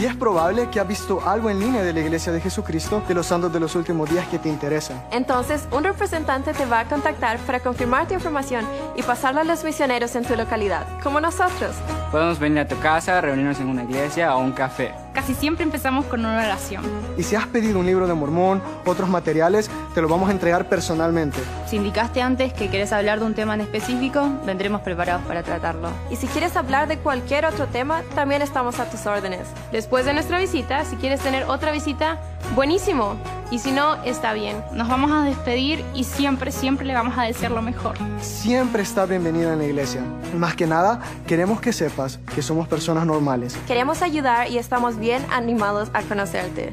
Y es probable que has visto algo en línea de la Iglesia de Jesucristo de los santos de los últimos días que te interesa. Entonces, un representante te va a contactar para confirmar tu información y pasarla a los misioneros en tu localidad, como nosotros. Podemos venir a tu casa, reunirnos en una iglesia o un café. Casi siempre empezamos con una oración. Y si has pedido un libro de Mormón, otros materiales, te lo vamos a entregar personalmente. Si indicaste antes que querés hablar de un tema en específico, vendremos preparados para tratarlo. Y si quieres hablar de cualquier otro tema, también estamos a tus órdenes. Después de nuestra visita, si quieres tener otra visita, buenísimo. Y si no, está bien. Nos vamos a despedir y siempre, siempre le vamos a desear lo mejor. Siempre estás bienvenida en la iglesia. Más que nada, queremos que sepas que somos personas normales. Queremos ayudar y estamos bien animados a conocerte.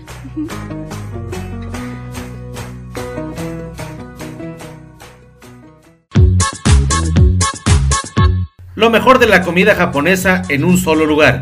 Lo mejor de la comida japonesa en un solo lugar.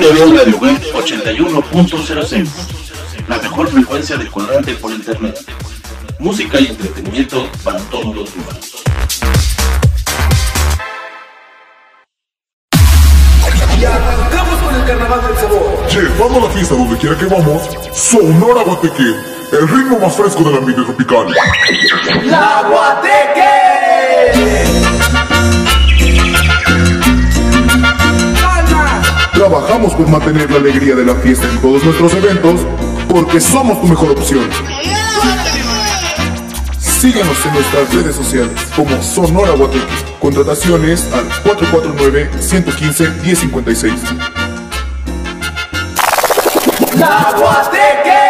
81.06 La mejor frecuencia de cuadrante por internet. Música y entretenimiento para todos los humanos. Y arrancamos con el carnaval del sabor. Llevando la fiesta donde quiera que vamos, Sonora Guateque, el ritmo más fresco del ambiente tropical. ¡La Guateque! Trabajamos por mantener la alegría de la fiesta en todos nuestros eventos, porque somos tu mejor opción. Síguenos en nuestras redes sociales como Sonora Guateque. Contrataciones al 449-115-1056. ¡La Guateque!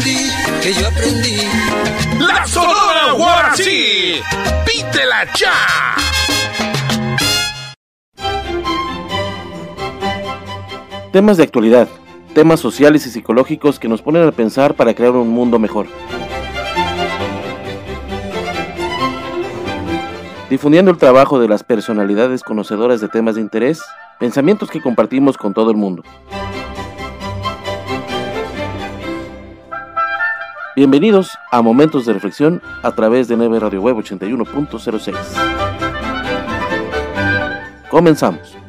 que yo aprendí. La Sonora Guarací, pídela ya. Temas de actualidad, temas sociales y psicológicos que nos ponen a pensar para crear un mundo mejor. Difundiendo el trabajo de las personalidades conocedoras de temas de interés, pensamientos que compartimos con todo el mundo. Bienvenidos a Momentos de Reflexión a través de 9 Radio Web 81.06. Comenzamos.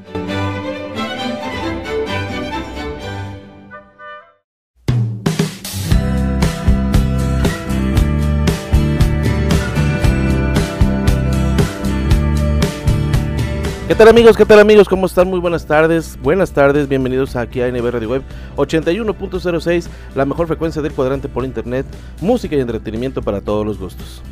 ¿Qué tal amigos? ¿Qué tal amigos? ¿Cómo están? Muy buenas tardes. Buenas tardes, bienvenidos aquí a NB Radio Web 81.06, la mejor frecuencia del cuadrante por internet, música y entretenimiento para todos los gustos.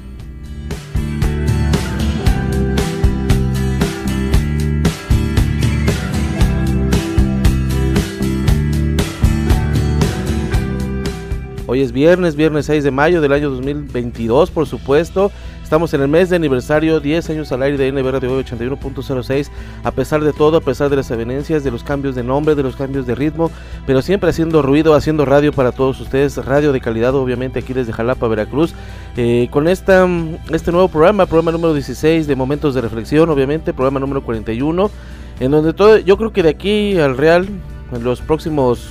Hoy es viernes, viernes 6 de mayo del año 2022, por supuesto. Estamos en el mes de aniversario, 10 años al aire de NB Radio 81.06. A pesar de todo, a pesar de las evidencias, de los cambios de nombre, de los cambios de ritmo, pero siempre haciendo ruido, haciendo radio para todos ustedes. Radio de calidad, obviamente, aquí desde Jalapa, Veracruz. Eh, con esta, este nuevo programa, programa número 16 de Momentos de Reflexión, obviamente, programa número 41, en donde todo, yo creo que de aquí al Real, en los próximos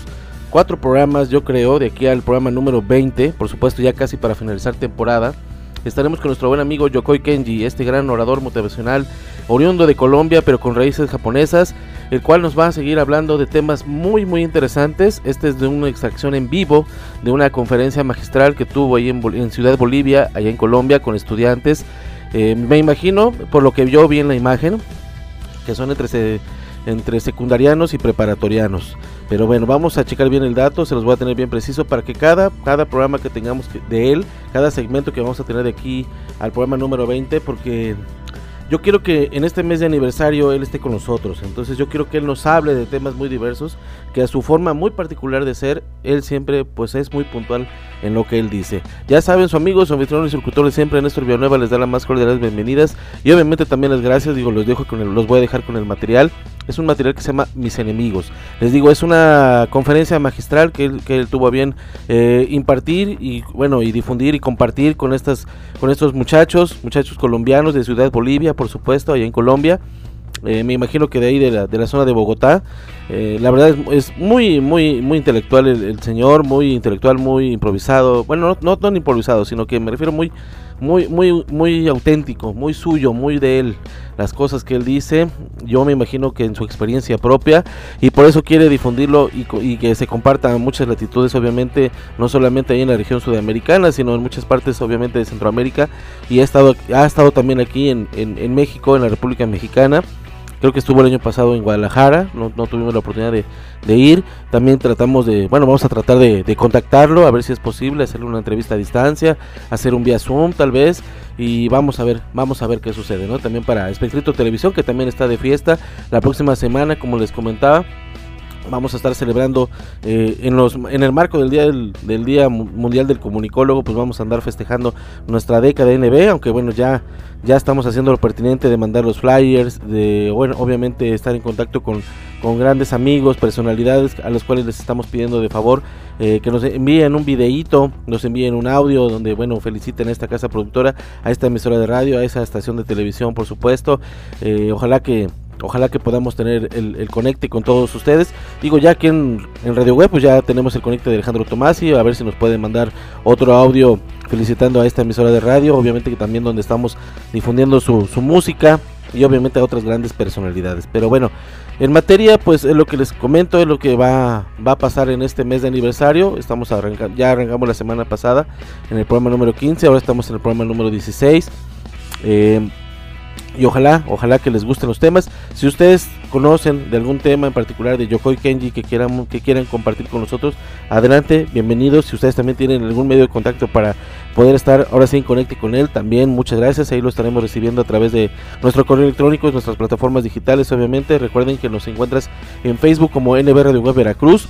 cuatro programas, yo creo, de aquí al programa número 20, por supuesto ya casi para finalizar temporada. Estaremos con nuestro buen amigo Yokoi Kenji, este gran orador motivacional, oriundo de Colombia, pero con raíces japonesas, el cual nos va a seguir hablando de temas muy muy interesantes. Este es de una extracción en vivo de una conferencia magistral que tuvo ahí en, Ciudad Bolivia, allá en Colombia, con estudiantes. Eh, me imagino, por lo que yo vi en la imagen, que son entre, entre secundarianos y preparatorianos. Pero bueno, vamos a checar bien el dato, se los voy a tener bien preciso para que cada, cada programa que tengamos de él, cada segmento que vamos a tener de aquí al programa número 20, porque yo quiero que en este mes de aniversario él esté con nosotros. Entonces yo quiero que él nos hable de temas muy diversos, que a su forma muy particular de ser, él siempre pues es muy puntual en lo que él dice. Ya saben, su amigo, su anfitrión y su siempre, Néstor Villanueva, les da las más cordiales bienvenidas. Y obviamente también las gracias, digo, los dejo con el, los voy a dejar con el material es un material que se llama Mis Enemigos. Les digo, es una conferencia magistral que él, que él tuvo a bien eh, impartir y bueno y difundir y compartir con estas con estos muchachos, muchachos colombianos de Ciudad Bolivia, por supuesto, allá en Colombia. Eh, me imagino que de ahí de la, de la zona de Bogotá. Eh, la verdad es, muy, muy, muy intelectual el, señor, muy intelectual, muy improvisado. Bueno, no, no, no improvisado, sino que me refiero muy, muy, muy, muy auténtico, muy suyo, muy de él. Las cosas que él dice, yo me imagino que en su experiencia propia, y por eso quiere difundirlo y, que se compartan muchas latitudes, obviamente, no solamente ahí en la región sudamericana, sino en muchas partes, obviamente, de Centroamérica, y ha estado, ha estado también aquí en, en México, en la República Mexicana. Creo que estuvo el año pasado en Guadalajara, no, tuvimos la oportunidad de, ir. También tratamos de, bueno, vamos a tratar de, contactarlo, a ver si es posible, hacerle una entrevista a distancia, hacer un vía Zoom tal vez. Y vamos a ver, vamos a ver qué sucede, ¿no? También para Espectrito Televisión, que también está de fiesta la próxima semana, como les comentaba vamos a estar celebrando eh, en los en el marco del día del, día mundial del comunicólogo pues vamos a andar festejando nuestra década de NB aunque bueno ya ya estamos haciendo lo pertinente de mandar los flyers de bueno obviamente estar en contacto con, con grandes amigos personalidades a los cuales les estamos pidiendo de favor eh, que nos envíen un videíto nos envíen un audio donde bueno feliciten a esta casa productora a esta emisora de radio a esa estación de televisión por supuesto. Eh, ojalá que ojalá que podamos tener el, conecte con todos ustedes. Digo, ya aquí en, Radio Web, pues ya tenemos el conecte de Alejandro Tomasi, a ver si nos pueden mandar otro audio felicitando a esta emisora de radio, obviamente que también donde estamos difundiendo su, música y obviamente a otras grandes personalidades. Pero bueno, en materia, pues es lo que les comento, es lo que va, va a pasar en este mes de aniversario. Estamos arrancando, ya arrancamos la semana pasada en el programa número 15, ahora estamos en el programa número 16. Eh, y ojalá, ojalá que les gusten los temas. Si ustedes conocen de algún tema en particular de Yokoi Kenji que quieran, que quieran compartir con nosotros, adelante, bienvenidos. Si ustedes también tienen algún medio de contacto para poder estar ahora sí en conecte con él, también muchas gracias. Ahí lo estaremos recibiendo a través de nuestro correo electrónico, nuestras plataformas digitales, obviamente. Recuerden que nos encuentras en Facebook como NB Radio Web Veracruz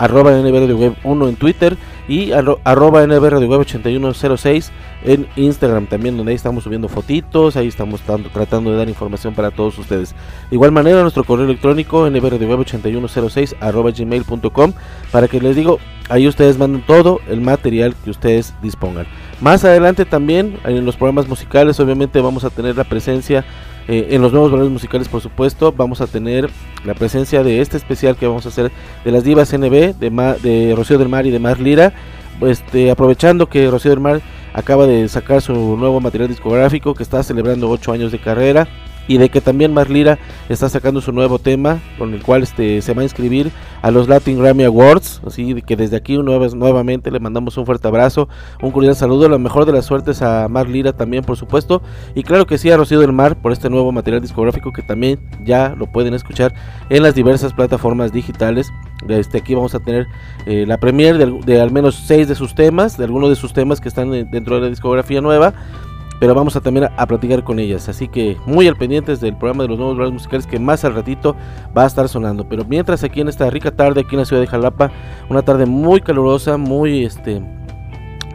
arroba NB Web 1 en Twitter y arroba NB Web 8106 en Instagram también, donde ahí estamos subiendo fotitos, ahí estamos tratando de dar información para todos ustedes. De igual manera, nuestro correo electrónico web 8106 arroba gmail.com para que les digo, ahí ustedes manden todo el material que ustedes dispongan. Más adelante también, en los programas musicales, obviamente vamos a tener la presencia eh, en los nuevos valores musicales, por supuesto, vamos a tener la presencia de este especial que vamos a hacer de las divas NB, de, de Rocío del Mar y de Mar Lira. Este, aprovechando que Rocío del Mar acaba de sacar su nuevo material discográfico, que está celebrando 8 años de carrera y de que también Mar Lira está sacando su nuevo tema con el cual este, se va a inscribir a los Latin Grammy Awards. Así que desde aquí nuevamente le mandamos un fuerte abrazo, un cordial saludo, la mejor de las suertes a Mar Lira también, por supuesto. Y claro que sí a Rocío del Mar por este nuevo material discográfico que también ya lo pueden escuchar en las diversas plataformas digitales. Este, aquí vamos a tener eh, la premier de, al menos seis de sus temas, de algunos de sus temas que están dentro de la discografía nueva pero vamos a también a, platicar con ellas. Así que muy al pendientes del programa de los nuevos radios musicales que más al ratito va a estar sonando. Pero mientras aquí en esta rica tarde, aquí en la ciudad de Jalapa, una tarde muy calurosa, muy este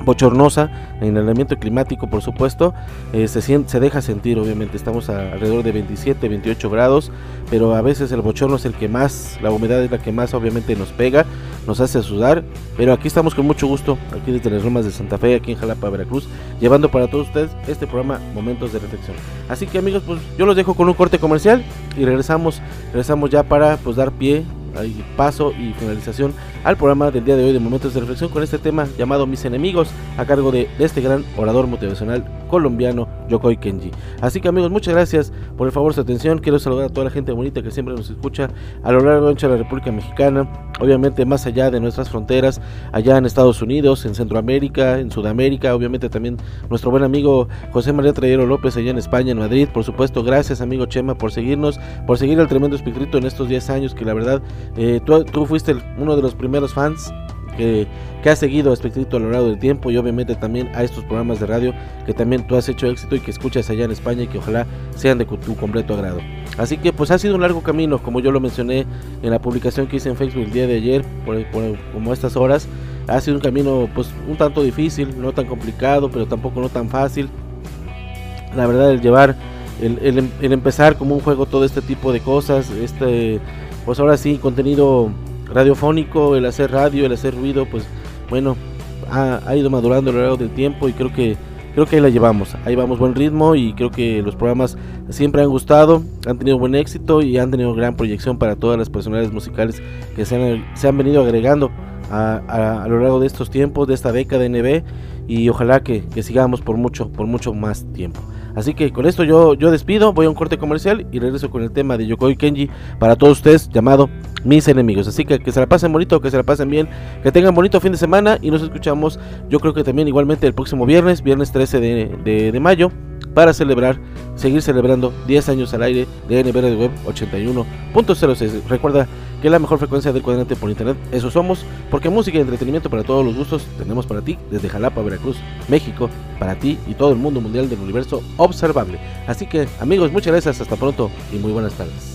bochornosa en el ambiente climático por supuesto eh, se, se deja sentir obviamente estamos alrededor de 27 28 grados pero a veces el bochorno es el que más la humedad es la que más obviamente nos pega nos hace sudar pero aquí estamos con mucho gusto aquí desde las Romas de Santa Fe aquí en Jalapa Veracruz llevando para todos ustedes este programa Momentos de Reflexión. Así que amigos pues yo los dejo con un corte comercial y regresamos regresamos ya para pues dar pie paso y finalización al programa del día de hoy de Momentos de Reflexión con este tema llamado Mis Enemigos a cargo de, este gran orador motivacional colombiano Yokoi Kenji. Así que amigos, muchas gracias por el favor su atención. Quiero saludar a toda la gente bonita que siempre nos escucha a lo largo de la República Mexicana, obviamente más allá de nuestras fronteras, allá en Estados Unidos, en Centroamérica, en Sudamérica, obviamente también nuestro buen amigo José María Trayero López allá en España, en Madrid, por supuesto, gracias amigo Chema por seguirnos, por seguir el tremendo espíritu en estos 10 años que la verdad eh, tú, fuiste uno de los primeros fans que, ha seguido a Espectrito a lo largo del tiempo y obviamente también a estos programas de radio que también tú has hecho éxito y que escuchas allá en España y que ojalá sean de tu completo agrado. Así que pues ha sido un largo camino, como yo lo mencioné en la publicación que hice en Facebook el día de ayer, por, como estas horas. Ha sido un camino pues un tanto difícil, no tan complicado, pero tampoco no tan fácil. La verdad el llevar, el, el empezar como un juego todo este tipo de cosas, este pues ahora sí, contenido radiofónico, el hacer radio, el hacer ruido, pues bueno, ha, ido madurando a lo largo del tiempo y creo que creo que ahí la llevamos, ahí vamos buen ritmo y creo que los programas siempre han gustado, han tenido buen éxito y han tenido gran proyección para todas las personalidades musicales que se han, se han venido agregando a, a, lo largo de estos tiempos, de esta década NB y ojalá que, que sigamos por mucho, por mucho más tiempo. Así que con esto yo, yo despido, voy a un corte comercial y regreso con el tema de Yokoi Kenji para todos ustedes llamado Mis Enemigos. Así que que se la pasen bonito, que se la pasen bien, que tengan bonito fin de semana y nos escuchamos yo creo que también igualmente el próximo viernes, viernes 13 de, de mayo para celebrar, seguir celebrando 10 años al aire de NB de Web 81.06. Recuerda que la mejor frecuencia del cuadrante por internet, eso somos, porque música y entretenimiento para todos los gustos tenemos para ti desde Jalapa, Veracruz, México, para ti y todo el mundo mundial del universo observable. Así que amigos, muchas gracias, hasta pronto y muy buenas tardes.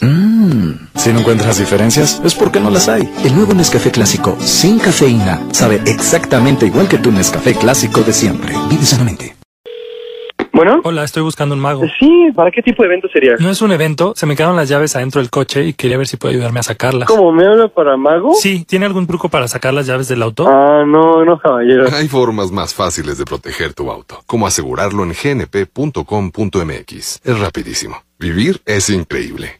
Mmm, si no encuentras diferencias, es porque no las hay. El nuevo Nescafé clásico sin cafeína sabe exactamente igual que tu Nescafé clásico de siempre. Vive sanamente. Bueno. Hola, estoy buscando un mago. Sí, ¿para qué tipo de evento sería? No es un evento, se me quedaron las llaves adentro del coche y quería ver si puede ayudarme a sacarlas. ¿Cómo? ¿Me habla para mago? Sí, ¿tiene algún truco para sacar las llaves del auto? Ah, no, no, caballero. Hay formas más fáciles de proteger tu auto, como asegurarlo en gnp.com.mx. Es rapidísimo. Vivir es increíble.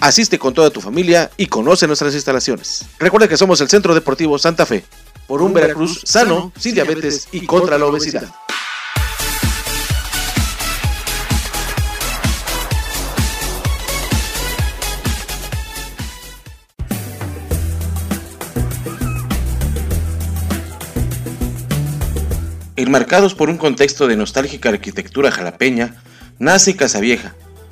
Asiste con toda tu familia y conoce nuestras instalaciones. Recuerda que somos el Centro Deportivo Santa Fe, por un Veracruz sano, sin diabetes y contra la obesidad. Enmarcados por un contexto de nostálgica arquitectura jalapeña, nace Casa Vieja,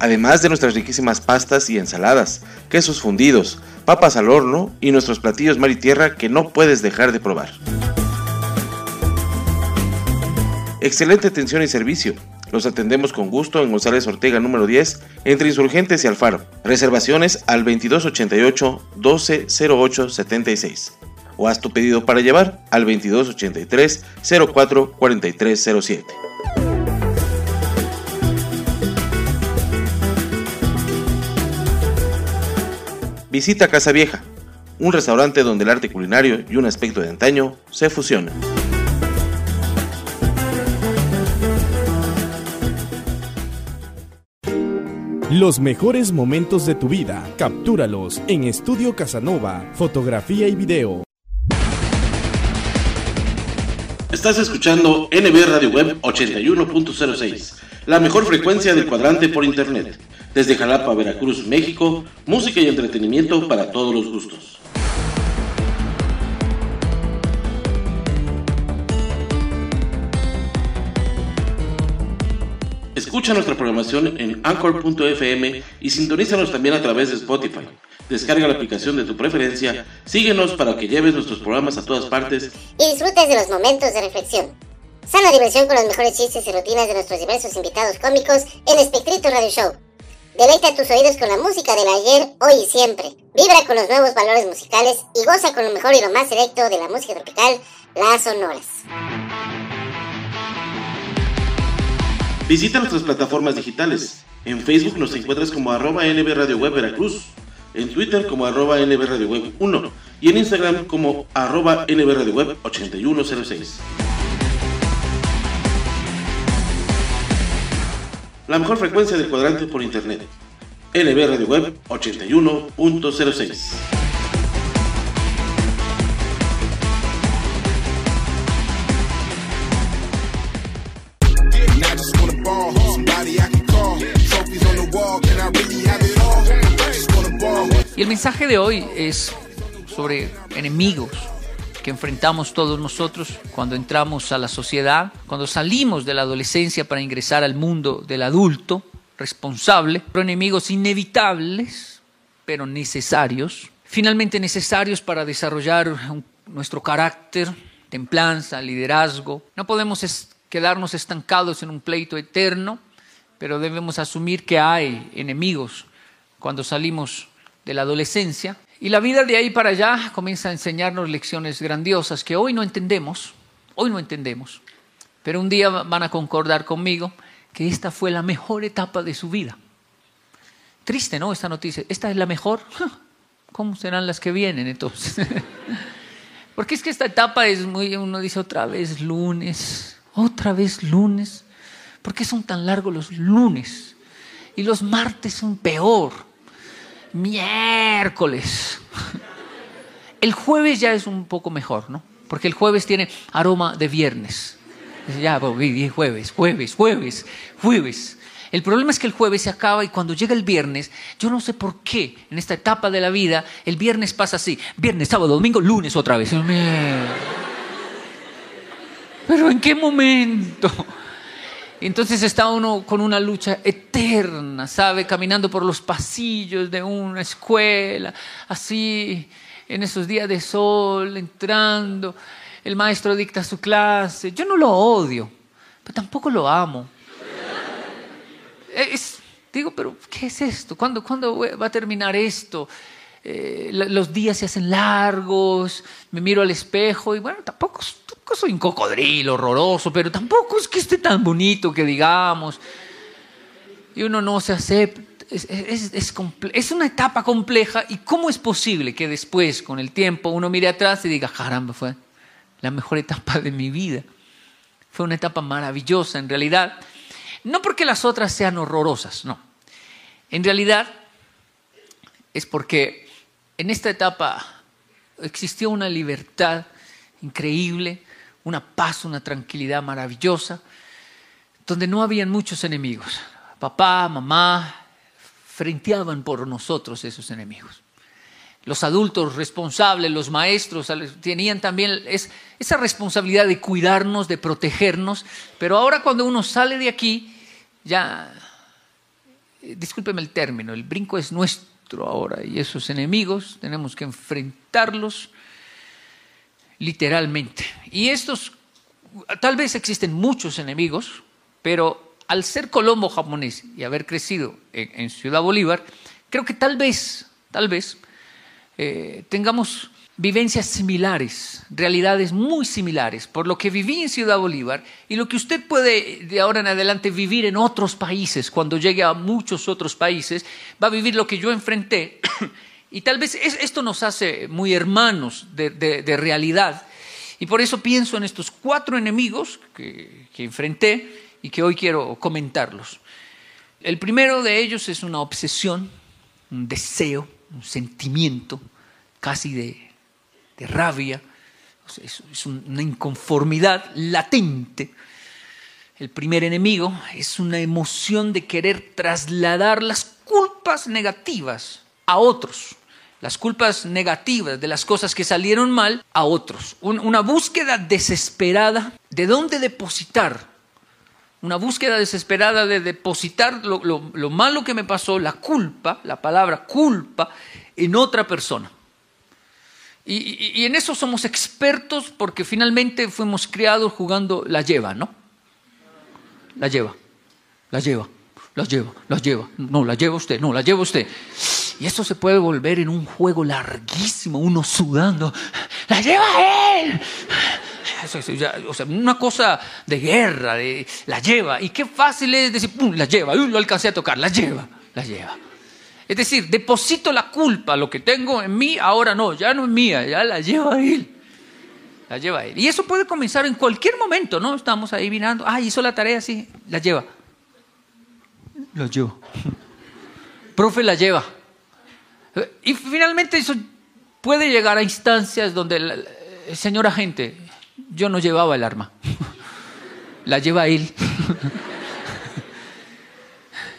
además de nuestras riquísimas pastas y ensaladas, quesos fundidos, papas al horno y nuestros platillos mar y tierra que no puedes dejar de probar. Excelente atención y servicio. Los atendemos con gusto en González Ortega número 10, entre Insurgentes y Alfaro. Reservaciones al 2288 120876 o haz tu pedido para llevar al 2283 04 4307. Visita Casa Vieja, un restaurante donde el arte culinario y un aspecto de antaño se fusionan. Los mejores momentos de tu vida, captúralos en Estudio Casanova, fotografía y video. Estás escuchando NB Radio Web 81.06, la mejor frecuencia del cuadrante por internet. Desde Jalapa, Veracruz, México, música y entretenimiento para todos los gustos. Escucha nuestra programación en anchor.fm y sintonízanos también a través de Spotify. Descarga la aplicación de tu preferencia, síguenos para que lleves nuestros programas a todas partes y disfrutes de los momentos de reflexión. Sana diversión con los mejores chistes y rutinas de nuestros diversos invitados cómicos en Espectrito Radio Show. Deleita tus oídos con la música del ayer, hoy y siempre. Vibra con los nuevos valores musicales y goza con lo mejor y lo más selecto de la música tropical, las sonoras. Visita nuestras plataformas digitales. En Facebook nos encuentras como arroba NB Web Veracruz, en Twitter como arroba NB Radio Web 1 y en Instagram como arroba NB Radio Web 8106. La mejor frecuencia del cuadrante por internet. NB Radio Web 81.06. Y el mensaje de hoy es sobre enemigos que enfrentamos todos nosotros cuando entramos a la sociedad, cuando salimos de la adolescencia para ingresar al mundo del adulto responsable, pero enemigos inevitables, pero necesarios, finalmente necesarios para desarrollar un- nuestro carácter, templanza, liderazgo. No podemos es- quedarnos estancados en un pleito eterno, pero debemos asumir que hay enemigos cuando salimos de la adolescencia. Y la vida de ahí para allá comienza a enseñarnos lecciones grandiosas que hoy no entendemos, hoy no entendemos, pero un día van a concordar conmigo que esta fue la mejor etapa de su vida. Triste, ¿no? Esta noticia. ¿Esta es la mejor? ¿Cómo serán las que vienen entonces? Porque es que esta etapa es muy, uno dice otra vez lunes, otra vez lunes. ¿Por qué son tan largos los lunes? Y los martes son peor. Miércoles. El jueves ya es un poco mejor, ¿no? Porque el jueves tiene aroma de viernes. Ya, pues, jueves, jueves, jueves, jueves. El problema es que el jueves se acaba y cuando llega el viernes, yo no sé por qué en esta etapa de la vida, el viernes pasa así. Viernes, sábado, domingo, lunes otra vez. Pero ¿en qué momento? Entonces está uno con una lucha eterna, ¿sabe? Caminando por los pasillos de una escuela, así, en esos días de sol, entrando. El maestro dicta su clase. Yo no lo odio, pero tampoco lo amo. Es- digo, pero ¿qué es esto? ¿Cuándo, cuándo va a terminar esto? Eh, los días se hacen largos, me miro al espejo y bueno, tampoco soy un cocodrilo horroroso, pero tampoco es que esté tan bonito que digamos. Y uno no se acepta. Es, es- es es una etapa compleja y cómo es posible que después, con el tiempo, uno mire atrás y diga, caramba, fue la mejor etapa de mi vida. Fue una etapa maravillosa en realidad. No porque las otras sean horrorosas, no. En realidad es porque en esta etapa existió una libertad increíble, una paz, una tranquilidad maravillosa, donde no habían muchos enemigos. Papá, mamá, frenteaban por nosotros esos enemigos. Los adultos responsables, los maestros, tenían también es- esa responsabilidad de cuidarnos, de protegernos, pero ahora cuando uno sale de aquí, ya, eh, discúlpeme el término, el brinco es nuestro ahora y esos enemigos tenemos que enfrentarlos literalmente. Y estos, tal vez existen muchos enemigos, pero al ser colombo japonés y haber crecido en, Ciudad Bolívar, creo que tal vez, tal vez, eh, tengamos vivencias similares, realidades muy similares, por lo que viví en Ciudad Bolívar y lo que usted puede de ahora en adelante vivir en otros países, cuando llegue a muchos otros países, va a vivir lo que yo enfrenté y tal vez es- esto nos hace muy hermanos de, realidad. Y por eso pienso en estos cuatro enemigos que, enfrenté y que hoy quiero comentarlos. El primero de ellos es una obsesión, un deseo, un sentimiento casi de, rabia, es una inconformidad latente. El primer enemigo es una emoción de querer trasladar las culpas negativas a otros, las culpas negativas de las cosas que salieron mal a otros. Un- una búsqueda desesperada de dónde depositar una búsqueda desesperada de depositar lo, lo- lo malo que me pasó, la culpa, la palabra culpa, en otra persona. Y, y- y en eso somos expertos porque finalmente fuimos criados jugando la lleva, ¿no? La lleva, la lleva, la lleva, la lleva. No, la lleva usted, no, la lleva usted. Y eso se puede volver en un juego larguísimo, uno sudando. ¡La lleva él! O sea, una cosa de guerra, la lleva. Y qué fácil es decir, ¡pum! la lleva. Uy, lo alcancé a tocar, la lleva, la lleva. Es decir, deposito la culpa, lo que tengo en mí, ahora no, ya no es mía, ya la lleva él. La lleva él. Y eso puede comenzar en cualquier momento, ¿no? Estamos ahí mirando, ah, hizo la tarea, sí, la lleva. La lleva. Profe, la lleva. Y finalmente eso puede llegar a instancias donde, la- la- señor agente, yo no llevaba el arma. La lleva él.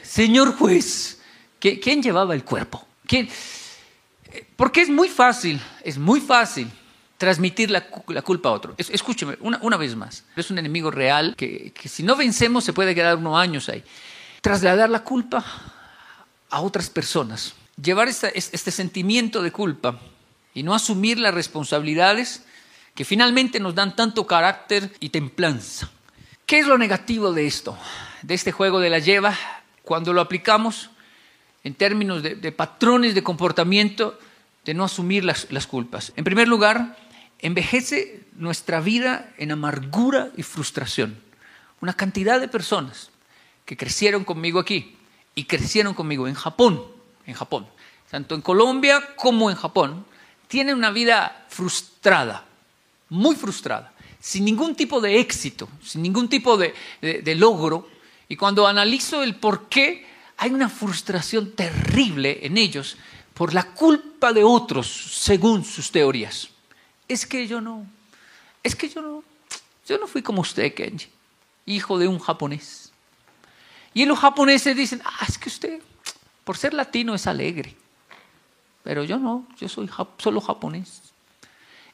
Señor juez, ¿qui- ¿quién llevaba el cuerpo? ¿Quién? Porque es muy fácil, es muy fácil transmitir la, la culpa a otro. Es- escúcheme, una, una vez más. Es un enemigo real que, que si no vencemos se puede quedar unos años ahí. Trasladar la culpa a otras personas. Llevar este sentimiento de culpa y no asumir las responsabilidades que finalmente nos dan tanto carácter y templanza. ¿Qué es lo negativo de esto? De este juego de la lleva, cuando lo aplicamos en términos de, de patrones de comportamiento, de no asumir las, las culpas. En primer lugar, envejece nuestra vida en amargura y frustración. Una cantidad de personas que crecieron conmigo aquí y crecieron conmigo en Japón, en Japón, tanto en Colombia como en Japón, tienen una vida frustrada, muy frustrada, sin ningún tipo de éxito, sin ningún tipo de, de- logro. Y cuando analizo el por qué, hay una frustración terrible en ellos por la culpa de otros, según sus teorías. Es que yo no, es que yo no, yo no fui como usted, Kenji, hijo de un japonés. Y los japoneses dicen, ah, es que usted, por ser latino, es alegre. Pero yo no, yo soy solo japonés.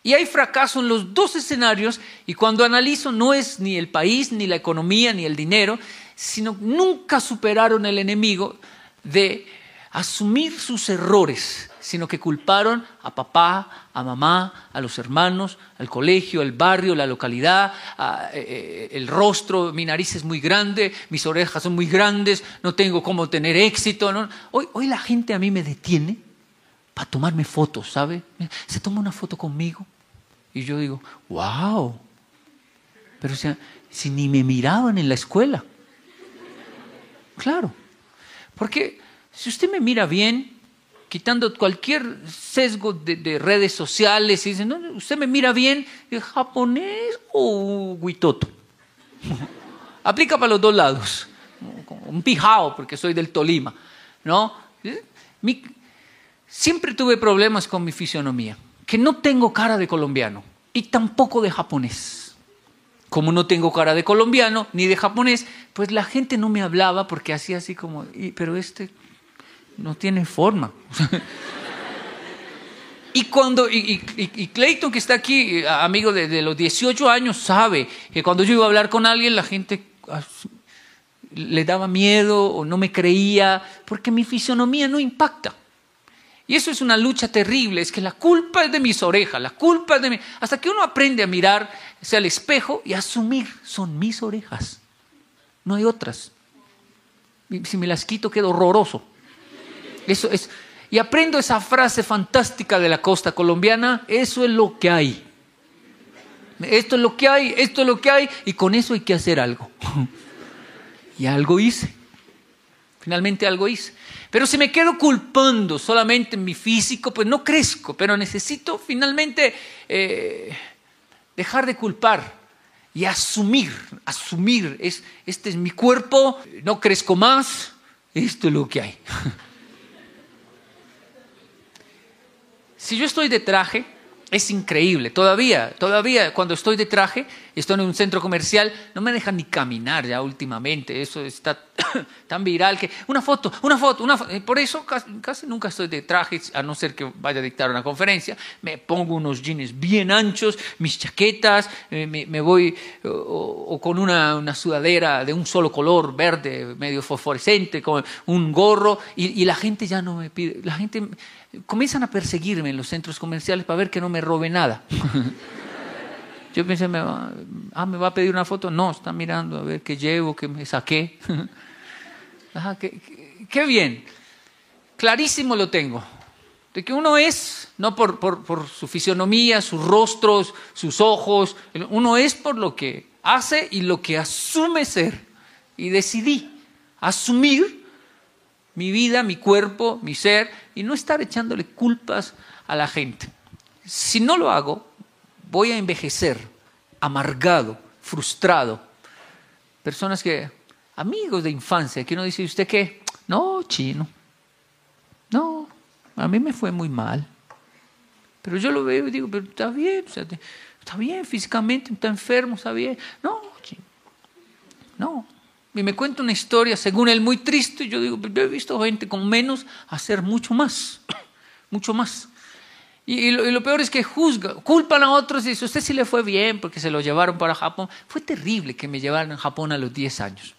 Y hay fracaso en los dos escenarios y cuando analizo no es ni el país, ni la economía, ni el dinero, sino nunca superaron el enemigo de asumir sus errores, sino que culparon a papá, a mamá, a los hermanos, al colegio, al barrio, la localidad, eh, eh, el rostro, mi nariz es muy grande, mis orejas son muy grandes, no tengo cómo tener éxito. Hoy, hoy la gente a mí me detiene para tomarme fotos, ¿sabe? Se toma una foto conmigo y yo digo, wow, pero o sea, si ni me miraban en la escuela. Claro, porque si usted me mira bien, quitando cualquier sesgo de, de redes sociales, y dice, no, usted me mira bien, ¿es japonés o huitoto? Aplica para los dos lados. Un pijao, porque soy del Tolima, ¿no? Mi- siempre tuve problemas con mi fisionomía, que no tengo cara de colombiano y tampoco de japonés. Como no tengo cara de colombiano ni de japonés, pues la gente no me hablaba porque hacía así como, "Y- pero este no tiene forma. Y cuando, y, y- y- Clayton que está aquí, amigo de, los 18 años, sabe que cuando yo iba a hablar con alguien, la gente ah, le daba miedo o no me creía, porque mi fisionomía no impacta. Y eso es una lucha terrible, es que la culpa es de mis orejas, la culpa es de mi... Hasta que uno aprende a mirar hacia el espejo y asumir, son mis orejas, no hay otras. Si me las quito quedo horroroso. Eso es... Y aprendo esa frase fantástica de la costa colombiana, eso es lo que hay. Esto es lo que hay, esto es lo que hay, y con eso hay que hacer algo. Y algo hice. Finalmente algo hice. Pero si me quedo culpando solamente en mi físico, pues no crezco, pero necesito finalmente eh, dejar de culpar y asumir, asumir, es, este es mi cuerpo, no crezco más, esto es lo que hay. Si yo estoy de traje, es increíble. Todavía, todavía cuando estoy de traje, estoy en un centro comercial, no me dejan ni caminar ya últimamente. Eso está tan viral que una foto, una foto, una foto. Por eso casi, nunca estoy de traje, a no ser que vaya a dictar una conferencia. Me pongo unos jeans bien anchos, mis chaquetas, eh, me, voy o, con una, una sudadera de un solo color, verde, medio fosforescente, con un gorro, y, y la gente ya no me pide. La gente comienzan a perseguirme en los centros comerciales para ver que no me robe nada. Yo pensé, me va, ah, ¿me va a pedir una foto? No, está mirando a ver qué llevo, qué me saqué. Ajá, qué, qué- qué bien. Clarísimo lo tengo. De que uno es, no por, por, por su fisionomía, sus rostros, sus ojos, uno es por lo que hace y lo que asume ser. Y decidí asumir mi vida, mi cuerpo, mi ser, y no estar echándole culpas a la gente. Si no lo hago, voy a envejecer amargado, frustrado. Personas que, amigos de infancia, que uno dice, ¿usted qué? No, chino. No, a mí me fue muy mal. Pero yo lo veo y digo, pero está bien, o sea, está bien físicamente, está enfermo, está bien. No, chino. No. Y me cuenta una historia, según él, muy triste. Y yo digo, "Pero yo he visto gente con menos hacer mucho más, mucho más. Y, lo, peor es que juzgan, culpan a otros y dicen, usted sí le fue bien porque se lo llevaron para Japón. Fue terrible que me llevaran a Japón a los 10 años.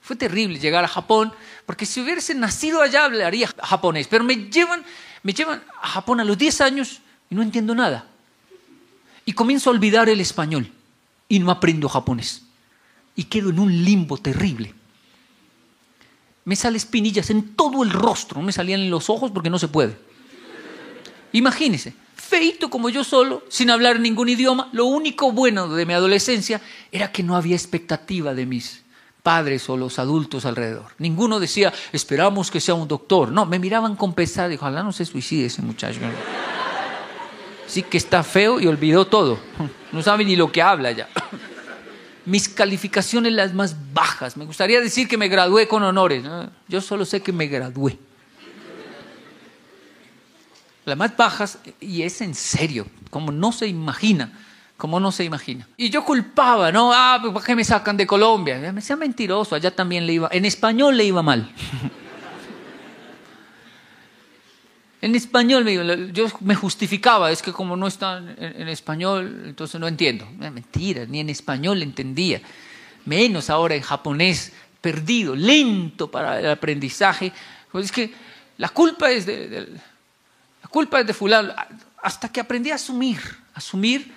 Fue terrible llegar a Japón, porque si hubiese nacido allá hablaría japonés, pero me llevan, me llevan a Japón a los 10 años y no entiendo nada. Y comienzo a olvidar el español y no aprendo japonés. Y quedo en un limbo terrible. Me salen espinillas en todo el rostro, me salían en los ojos porque no se puede. Imagínese, feito como yo solo, sin hablar ningún idioma, lo único bueno de mi adolescencia era que no había expectativa de mis padres o los adultos alrededor. Ninguno decía, esperamos que sea un doctor. No, me miraban con pesar y ojalá no se suicide ese muchacho. Sí que está feo y olvidó todo. No sabe ni lo que habla ya. Mis calificaciones las más bajas. Me gustaría decir que me gradué con honores. ¿no? Yo solo sé que me gradué. Las más bajas, y es en serio, como no se imagina como no se imagina. Y yo culpaba, ¿no? Ah, ¿por qué me sacan de Colombia? Me decía mentiroso, allá también le iba, en español le iba mal. En español yo me justificaba, es que como no está en, español, entonces no entiendo. Mentira, ni en español entendía, menos ahora en japonés, perdido, lento para el aprendizaje. Pues es que la culpa es de, de la culpa es de fulano, hasta que aprendí a asumir, asumir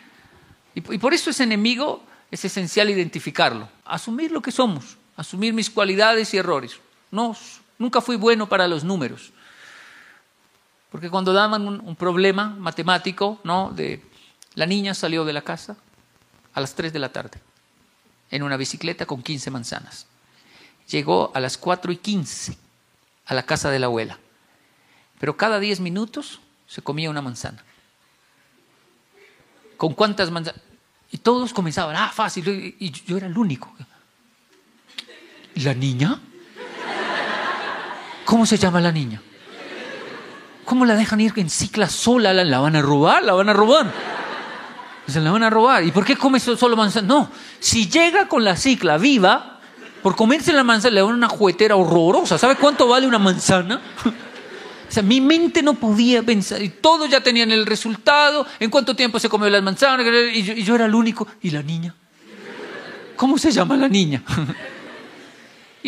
y por eso ese enemigo es esencial identificarlo. Asumir lo que somos, asumir mis cualidades y errores. No, nunca fui bueno para los números. Porque cuando daban un, problema matemático, ¿no? De la niña salió de la casa a las 3 de la tarde en una bicicleta con 15 manzanas. Llegó a las 4 y 15 a la casa de la abuela. Pero cada 10 minutos se comía una manzana. ¿Con cuántas manzanas? Y todos comenzaban, ah, fácil, y yo era el único. ¿Y la niña? ¿Cómo se llama la niña? ¿Cómo la dejan ir en cicla sola? ¿La, van a robar? ¿La van a robar? Se la van a robar. ¿Y por qué come solo manzana? No, si llega con la cicla viva, por comerse la manzana le dan una juguetera horrorosa. ¿Sabe cuánto vale una manzana? O sea, mi mente no podía pensar, y todos ya tenían el resultado, en cuánto tiempo se comió las manzanas, y yo, y yo era el único. ¿Y la niña? ¿Cómo se llama la niña?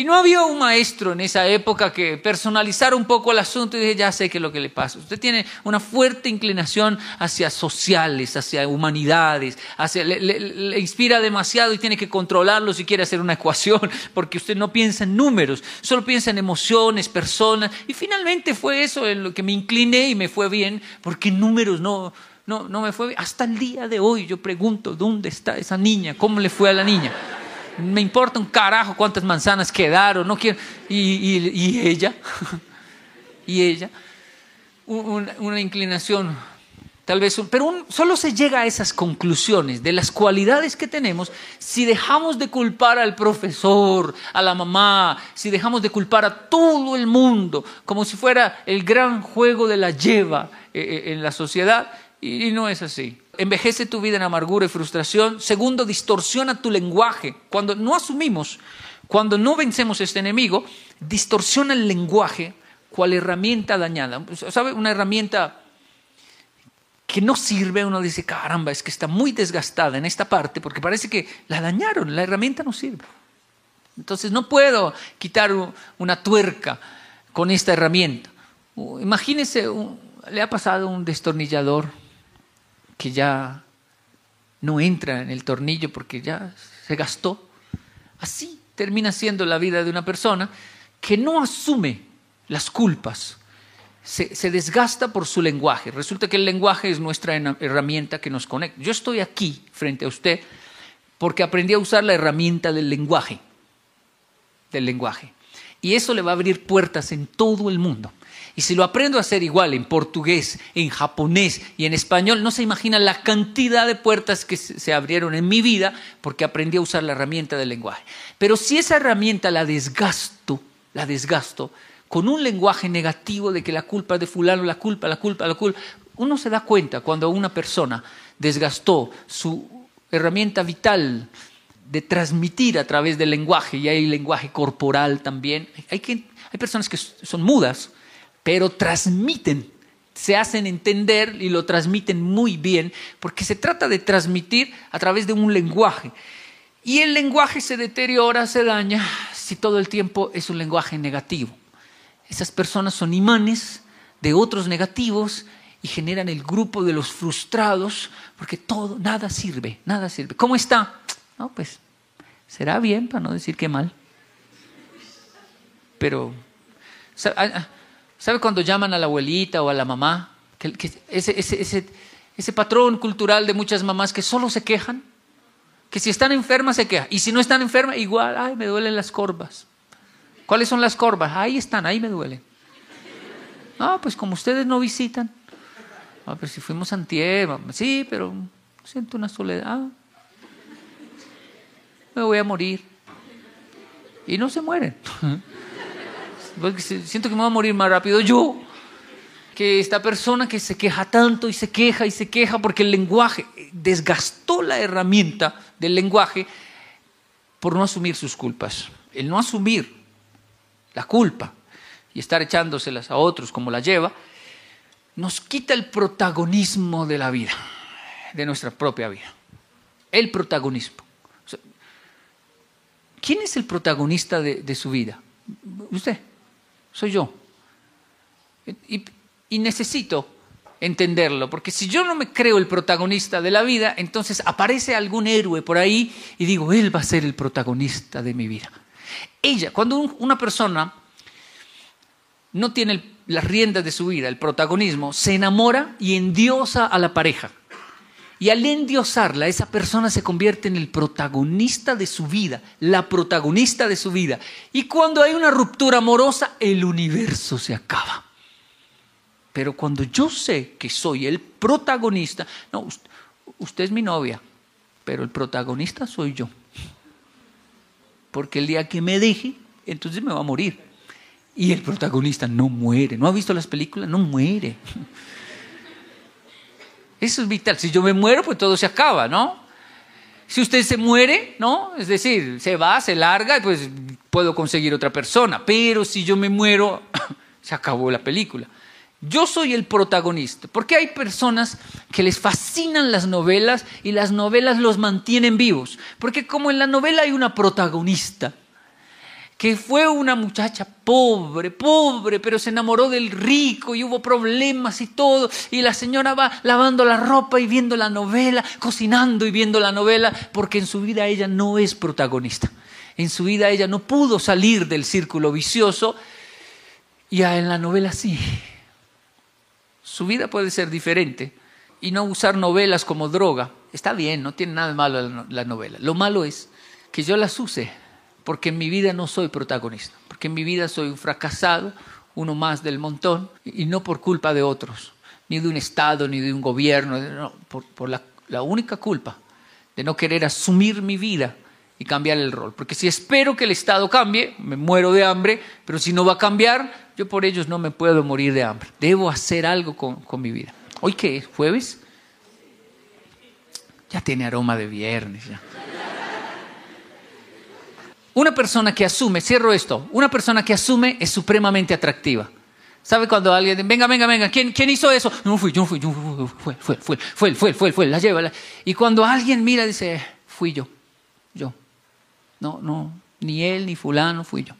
Y no había un maestro en esa época que personalizara un poco el asunto y dije, ya sé qué es lo que le pasa. Usted tiene una fuerte inclinación hacia sociales, hacia humanidades, hacia, le, le, le, inspira demasiado y tiene que controlarlo si quiere hacer una ecuación, porque usted no piensa en números, solo piensa en emociones, personas. Y finalmente fue eso en lo que me incliné y me fue bien, porque números no, no, no me fue bien. Hasta el día de hoy yo pregunto, ¿dónde está esa niña? ¿Cómo le fue a la niña? Me importa un carajo cuántas manzanas quedaron, no quiero. Y, y, ella, y ella, una, inclinación, tal vez, pero solo se llega a esas conclusiones de las cualidades que tenemos si dejamos de culpar al profesor, a la mamá, si dejamos de culpar a todo el mundo, como si fuera el gran juego de la lleva eh, en la sociedad, y, no es así envejece tu vida en amargura y frustración. Segundo, distorsiona tu lenguaje. Cuando no asumimos, cuando no vencemos este enemigo, distorsiona el lenguaje cual herramienta dañada. ¿Sabe? Una herramienta que no sirve, uno dice, caramba, es que está muy desgastada en esta parte porque parece que la dañaron, la herramienta no sirve. Entonces no puedo quitar una tuerca con esta herramienta. Imagínese, le ha pasado un destornillador que ya no entra en el tornillo porque ya se gastó. Así termina siendo la vida de una persona que no asume las culpas, se, se, desgasta por su lenguaje. Resulta que el lenguaje es nuestra herramienta que nos conecta. Yo estoy aquí frente a usted porque aprendí a usar la herramienta del lenguaje, del lenguaje. Y eso le va a abrir puertas en todo el mundo. Y si lo aprendo a hacer igual en portugués, en japonés y en español, no se imagina la cantidad de puertas que se abrieron en mi vida porque aprendí a usar la herramienta del lenguaje. Pero si esa herramienta la desgasto, la desgasto con un lenguaje negativo de que la culpa es de fulano, la culpa, la culpa, la culpa, uno se da cuenta cuando una persona desgastó su herramienta vital de transmitir a través del lenguaje, y hay lenguaje corporal también. Hay, que, hay personas que son mudas, pero transmiten se hacen entender y lo transmiten muy bien, porque se trata de transmitir a través de un lenguaje. Y el lenguaje se deteriora, se daña, si todo el tiempo es un lenguaje negativo. Esas personas son imanes de otros negativos y generan el grupo de los frustrados, porque todo, nada sirve, nada sirve. ¿Cómo está? No, pues será bien, para no decir que mal. Pero, ¿sabe cuando llaman a la abuelita o a la mamá? Ese, ese, ese, patrón cultural de muchas mamás que solo se quejan, que si están enfermas se quejan, y si no están enfermas, igual, ay, me duelen las corvas. ¿Cuáles son las corvas? Ahí están, ahí me duelen. Ah, pues como ustedes no visitan. Ah, pero si fuimos antier, sí, pero siento una soledad. Me voy a morir. Y no se mueren. siento que me voy a morir más rápido yo que esta persona que se queja tanto y se queja y se queja porque el lenguaje desgastó la herramienta del lenguaje por no asumir sus culpas. El no asumir la culpa y estar echándoselas a otros como la lleva, nos quita el protagonismo de la vida, de nuestra propia vida. El protagonismo. ¿Quién es el protagonista de, su vida? Usted, soy yo. Y, necesito entenderlo, porque si yo no me creo el protagonista de la vida, entonces aparece algún héroe por ahí y digo, él va a ser el protagonista de mi vida. Ella, cuando una persona no tiene las riendas de su vida, el protagonismo, se enamora y endiosa a la pareja. Y al endiosarla, esa persona se convierte en el protagonista de su vida, la protagonista de su vida. Y cuando hay una ruptura amorosa, el universo se acaba. Pero cuando yo sé que soy el protagonista, no, usted es mi novia, pero el protagonista soy yo. Porque el día que me deje, entonces me va a morir. Y el protagonista no muere. ¿No ha visto las películas? No muere. Eso es vital. Si yo me muero, pues todo se acaba, ¿no? Si usted se muere, ¿no? Es decir, se va, se larga, y pues puedo conseguir otra persona. Pero si yo me muero, se acabó la película. Yo soy el protagonista, porque hay personas que les fascinan las novelas y las novelas los mantienen vivos, porque como en la novela hay una protagonista, que fue una muchacha pobre, pobre, pero se enamoró del rico y hubo problemas y todo, y la señora va lavando la ropa y viendo la novela, cocinando y viendo la novela, porque en su vida ella no es protagonista, en su vida ella no pudo salir del círculo vicioso, y en la novela sí. Su vida puede ser diferente y no usar novelas como droga. Está bien, no tiene nada malo la novela. Lo malo es que yo las use porque en mi vida no soy protagonista, porque en mi vida soy un fracasado, uno más del montón, y no por culpa de otros, ni de un Estado, ni de un gobierno, por, la, la única culpa de no querer asumir mi vida y cambiar el rol. Porque si espero que el Estado cambie, me muero de hambre, pero si no va a cambiar, yo por ellos no me puedo morir de hambre. Debo hacer algo con, mi vida. ¿Hoy qué es? ¿Jueves? Ya tiene aroma de viernes. Ya. Una persona que asume, cierro esto, una persona que asume es supremamente atractiva. ¿Sabe cuando alguien, venga, venga, venga, ¿quién, ¿quién hizo eso? No fui, yo no fui, yo fue, fue, fue, fue, fue, fue, fue, la lleva. Y cuando alguien mira, dice, fui yo, yo. No, no, ni él ni fulano fui yo.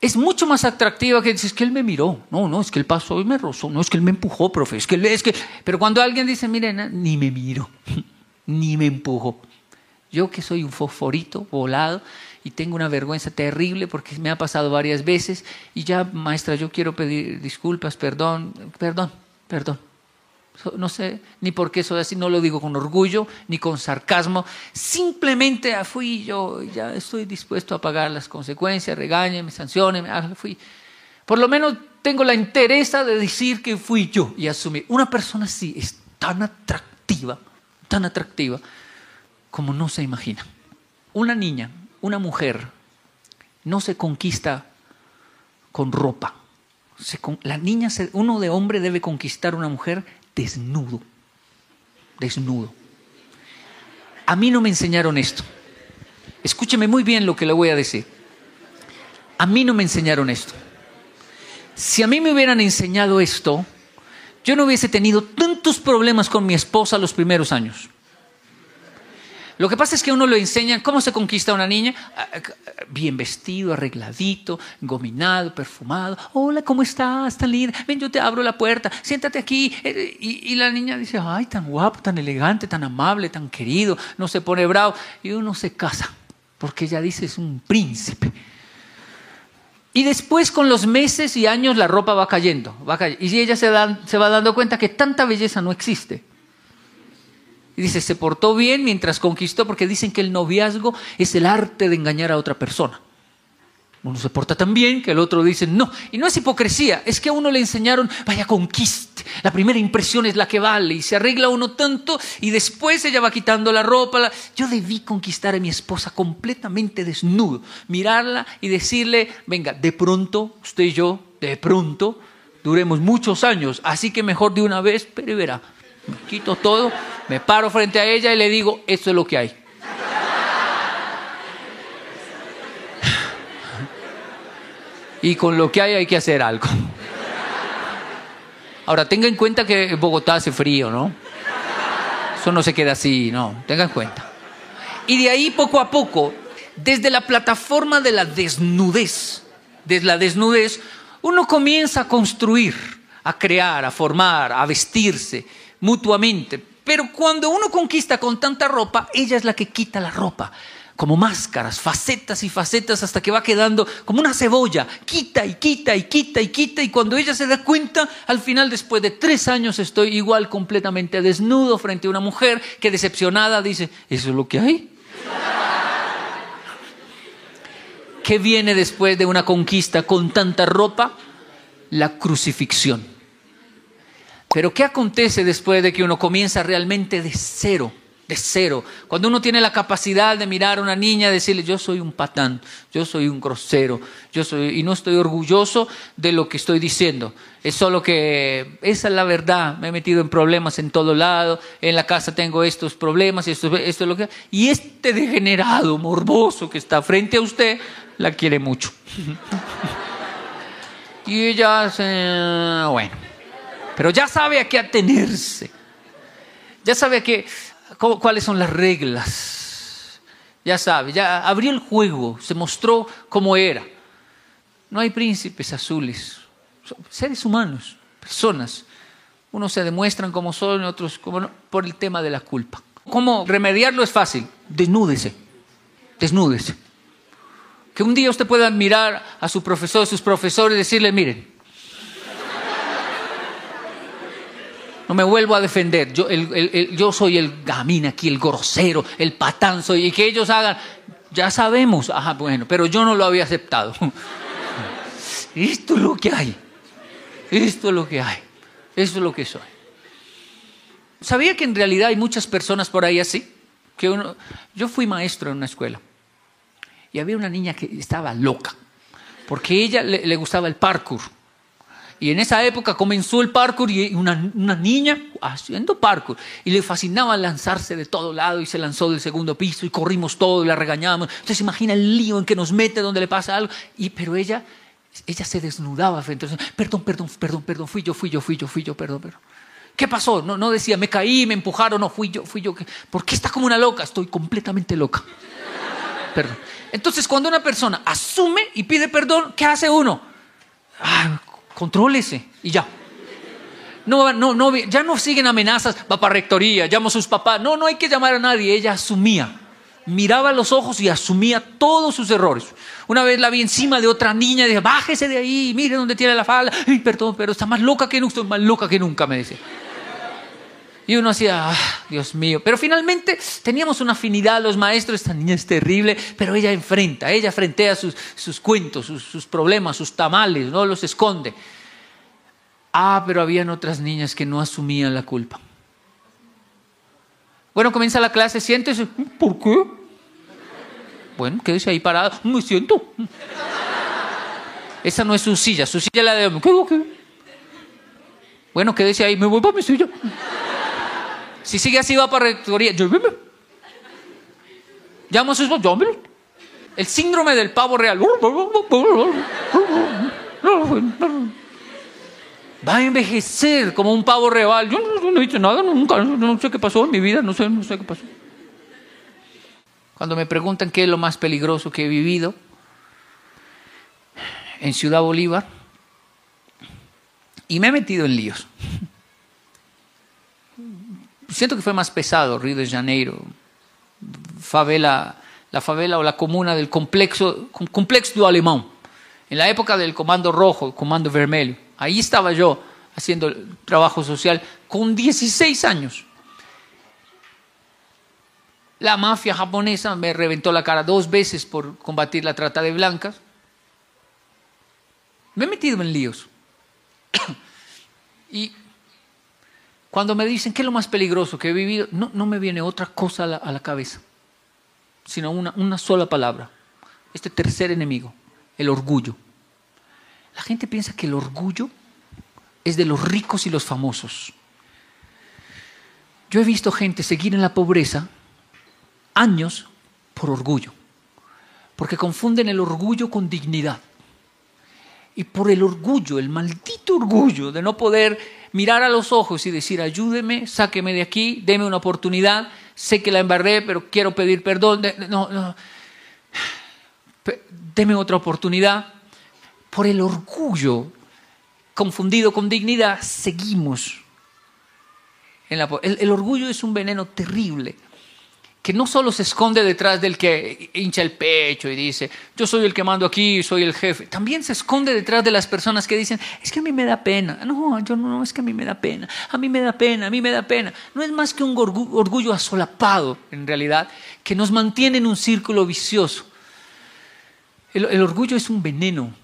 Es mucho más atractiva que dices que él me miró. No, no, es que él pasó y me rozó. No, es que él me empujó, profe. Es que es que. Pero cuando alguien dice, miren, ni me miro, ni me empujó. Yo que soy un fosforito volado y tengo una vergüenza terrible porque me ha pasado varias veces y ya, maestra, yo quiero pedir disculpas, perdón, perdón, perdón. No sé ni por qué soy así, no lo digo con orgullo ni con sarcasmo. Simplemente ah, fui yo, ya estoy dispuesto a pagar las consecuencias, regáñeme, sancioneme, ah, fui. Por lo menos tengo la interesa de decir que fui yo y asumir. Una persona así es tan atractiva, tan atractiva, como no se imagina. Una niña, una mujer, no se conquista con ropa. la niña, uno de hombre debe conquistar una mujer desnudo, desnudo. A mí no me enseñaron esto. Escúcheme muy bien lo que le voy a decir. A mí no me enseñaron esto. si a mí me hubieran enseñado esto, yo no hubiese tenido tantos problemas con mi esposa los primeros años. Lo que pasa es que uno le enseñan cómo se conquista a una niña, bien vestido, arregladito, gominado, perfumado. Hola, ¿cómo estás? Tan linda. Ven, yo te abro la puerta, siéntate aquí. Eh, Y, la niña dice, ay, tan guapo, tan elegante, tan amable, tan querido. No se pone bravo. Y uno se casa, porque ella dice, es un príncipe. Y después con los meses y años la ropa va cayendo. Va cayendo. Y ella se, se va dando cuenta que tanta belleza no existe. Y dice, se portó bien mientras conquistó, porque dicen que el noviazgo es el arte de engañar a otra persona. Uno se porta tan bien que el otro dice, no. Y no es hipocresía, es que a uno le enseñaron, vaya, conquiste. La primera impresión es la que vale. Y se arregla uno tanto y después ella va quitando la ropa. Yo debí conquistar a mi esposa completamente desnudo. Mirarla y decirle, venga, de pronto, usted y yo, de pronto, duremos muchos años. Así que mejor de una vez, pero verá. Quito todo, me paro frente a ella y le digo, eso es lo que hay. Y con lo que hay hay que hacer algo. Ahora, tenga en cuenta que Bogotá hace frío, ¿no? Eso no se queda así, no, tenga en cuenta. Y de ahí poco a poco, desde la plataforma de la desnudez, desde la desnudez, uno comienza a construir, a crear, a formar, a vestirse mutuamente. Pero cuando uno conquista con tanta ropa, ella es la que quita la ropa, como máscaras, facetas y facetas, hasta que va quedando como una cebolla, quita y quita y quita y quita, y cuando ella se da cuenta, al final, después de tres años, estoy igual completamente desnudo frente a una mujer que decepcionada dice, ¿eso es lo que hay? ¿Qué viene después de una conquista con tanta ropa? La crucifixión. Pero ¿qué acontece después de que uno comienza realmente de cero? De cero. Cuando uno tiene la capacidad de mirar a una niña y decirle, yo soy un patán, yo soy un grosero, yo soy, y no estoy orgulloso de lo que estoy diciendo. Es solo que esa es la verdad. Me he metido en problemas en todo lado. En la casa tengo estos problemas y esto, esto es lo que. Y este degenerado, morboso que está frente a usted, la quiere mucho. y ella se. Bueno. Pero ya sabe a qué atenerse. Ya sabe a qué, cuáles son las reglas. Ya sabe, ya abrió el juego, se mostró cómo era. No hay príncipes azules, son seres humanos, personas. Unos se demuestran como son, otros como no, por el tema de la culpa. ¿Cómo remediarlo es fácil? Desnúdese, desnúdese. Que un día usted pueda mirar a su profesor, a sus profesores y decirle, miren, no me vuelvo a defender, yo, soy el gamín aquí, el grosero, el patán soy, y que ellos hagan, ya sabemos, ajá, bueno, pero yo no lo había aceptado. Esto es lo que hay, esto es lo que hay, esto es lo que soy. ¿Sabía que en realidad hay muchas personas por ahí así? Que uno, yo fui maestro en una escuela y había una niña que estaba loca, porque ella le, le gustaba el parkour. Y en esa época comenzó el parkour y una, una niña haciendo parkour. Y le fascinaba lanzarse de todo lado y se lanzó del segundo piso y corrimos todo y la regañamos. Entonces imagina el lío en que nos mete donde le pasa algo. Y, pero ella, ella se desnudaba frente a. Perdón, perdón, perdón, perdón, fui yo, fui yo, fui yo, fui yo, perdón, perdón. ¿Qué pasó? No, no decía, me caí, me empujaron, no, fui yo, fui yo. ¿Por qué está como una loca? Estoy completamente loca. Perdón. Entonces, cuando una persona asume y pide perdón, ¿qué hace uno? Ah, contrólese y ya. No, no, no, ya no siguen amenazas, va para rectoría, llamo a sus papás. No, no hay que llamar a nadie. Ella asumía, miraba los ojos y asumía todos sus errores. Una vez la vi encima de otra niña y dije, bájese de ahí, mire dónde tiene la falda. Ay, perdón, pero está más loca que nunca, estoy más loca que nunca, me decía. Y uno hacía, ah, Dios mío. Pero finalmente teníamos una afinidad los maestros. Esta niña es terrible, pero ella enfrenta, ella frentea sus, sus cuentos, sus, problemas, sus tamales, no los esconde. Ah, pero habían otras niñas que no asumían la culpa. Bueno, comienza la clase, siéntese. ¿Por qué? Bueno, quédese ahí parado. Me siento. Esa no es su silla, su silla la de... Bueno, quédese ahí, me voy para mi silla. Si sigue así, va para rectoría. Llamo a. El síndrome del pavo real. va a envejecer como un pavo real. Yo no, no he dicho nada, nunca, no sé qué pasó en mi vida, no sé, no sé qué pasó. Cuando me preguntan qué es lo más peligroso que he vivido en Ciudad Bolívar, y me he metido en líos. Siento que fue más pesado Río de Janeiro, favela, la favela o la comuna del complexo, complex do Alemán, en la época del Comando Rojo, Comando Vermelho. Ahí estaba yo haciendo trabajo social con 16 años. La mafia japonesa me reventó la cara dos veces por combatir la trata de blancas. Me he metido en líos. y cuando me dicen qué es lo más peligroso que he vivido, no, no me viene otra cosa a la, cabeza, sino una, una sola palabra. Este tercer enemigo, el orgullo. La gente piensa que el orgullo es de los ricos y los famosos. Yo he visto gente seguir en la pobreza años por orgullo, porque confunden el orgullo con dignidad. Y por el orgullo, el maldito orgullo de no poder mirar a los ojos y decir, ayúdeme, sáqueme de aquí, deme una oportunidad, sé que la embarré, pero quiero pedir perdón, no, no, deme otra oportunidad. Por el orgullo confundido con dignidad, seguimos. En la, el, el orgullo es un veneno terrible que no solo se esconde detrás del que hincha el pecho y dice, yo soy el que mando aquí, soy el jefe, también se esconde detrás de las personas que dicen, es que a mí me da pena, no, yo no, es que a mí me da pena, a mí me da pena, a mí me da pena. No es más que un orgullo asolapado, en realidad, que nos mantiene en un círculo vicioso. El, el orgullo es un veneno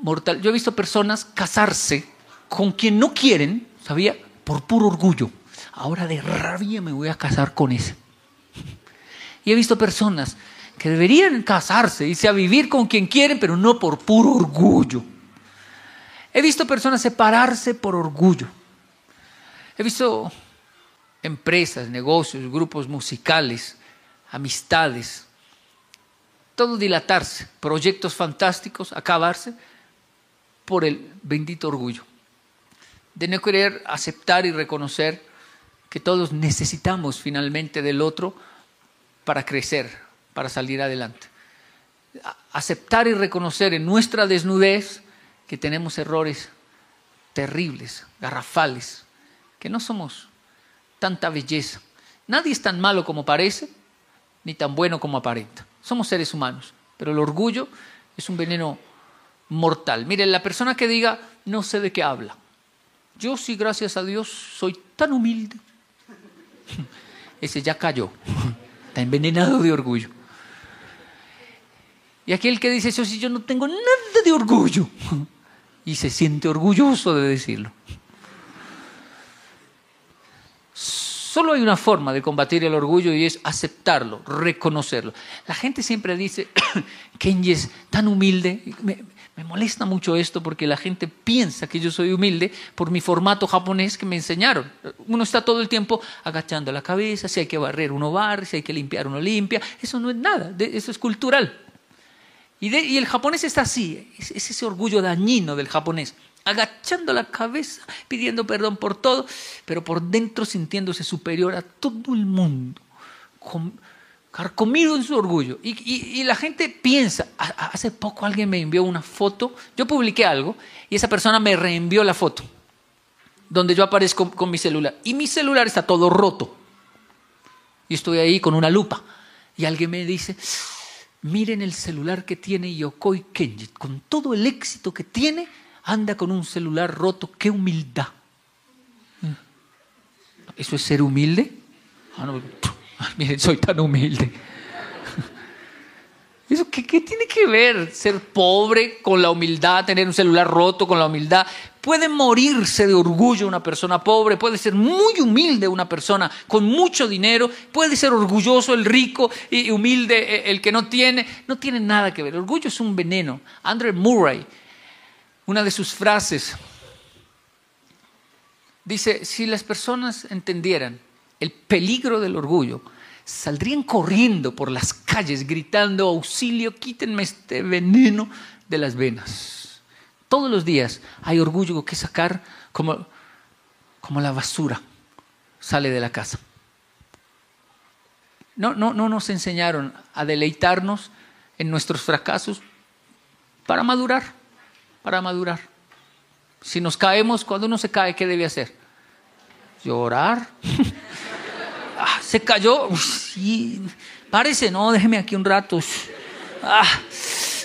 mortal. Yo he visto personas casarse con quien no quieren, ¿sabía? Por puro orgullo. Ahora de rabia me voy a casar con ese. Y he visto personas que deberían casarse, irse a vivir con quien quieren, pero no por puro orgullo. He visto personas separarse por orgullo. He visto empresas, negocios, grupos musicales, amistades, todo dilatarse, proyectos fantásticos, acabarse por el bendito orgullo. De no querer aceptar y reconocer que todos necesitamos finalmente del otro para crecer, para salir adelante. Aceptar y reconocer en nuestra desnudez que tenemos errores terribles, garrafales, que no somos tanta belleza. Nadie es tan malo como parece, ni tan bueno como aparenta. Somos seres humanos, pero el orgullo es un veneno mortal. Miren, la persona que diga, no sé de qué habla. Yo sí, gracias a Dios, soy tan humilde. Ese ya cayó. Está envenenado de orgullo. Y aquel que dice, eso sí, yo no tengo nada de orgullo. Y se siente orgulloso de decirlo. Solo hay una forma de combatir el orgullo y es aceptarlo, reconocerlo. La gente siempre dice, Kenji es tan humilde. Me, molesta mucho esto porque la gente piensa que yo soy humilde por mi formato japonés que me enseñaron. Uno está todo el tiempo agachando la cabeza, si hay que barrer uno barre, si hay que limpiar uno limpia. Eso no es nada, eso es cultural. Y, el japonés está así, es ese orgullo dañino del japonés agachando la cabeza, pidiendo perdón por todo, pero por dentro sintiéndose superior a todo el mundo, carcomido en su orgullo. Y, la gente piensa, hace poco alguien me envió una foto, yo publiqué algo y esa persona me reenvió la foto, donde yo aparezco con mi celular. Y mi celular está todo roto. Y estoy ahí con una lupa. Y alguien me dice, miren el celular que tiene Yokoi Kenji, con todo el éxito que tiene anda con un celular roto, qué humildad. ¿Eso es ser humilde? Ah, no, miren, soy tan humilde. ¿Eso qué, tiene que ver ser pobre con la humildad, tener un celular roto con la humildad? Puede morirse de orgullo una persona pobre, puede ser muy humilde una persona con mucho dinero, puede ser orgulloso el rico y humilde el que no tiene. No tiene nada que ver. El orgullo es un veneno. Andrew Murray una de sus frases. Dice, si las personas entendieran el peligro del orgullo, saldrían corriendo por las calles gritando, auxilio, quítenme este veneno de las venas. Todos los días hay orgullo que sacar como, como la basura sale de la casa. No, no, no nos enseñaron a deleitarnos en nuestros fracasos para madurar, para madurar. Si nos caemos, cuando uno se cae, ¿qué debe hacer? Llorar. Ah, se cayó. Sí. Párese, no, déjeme aquí un rato. Ah,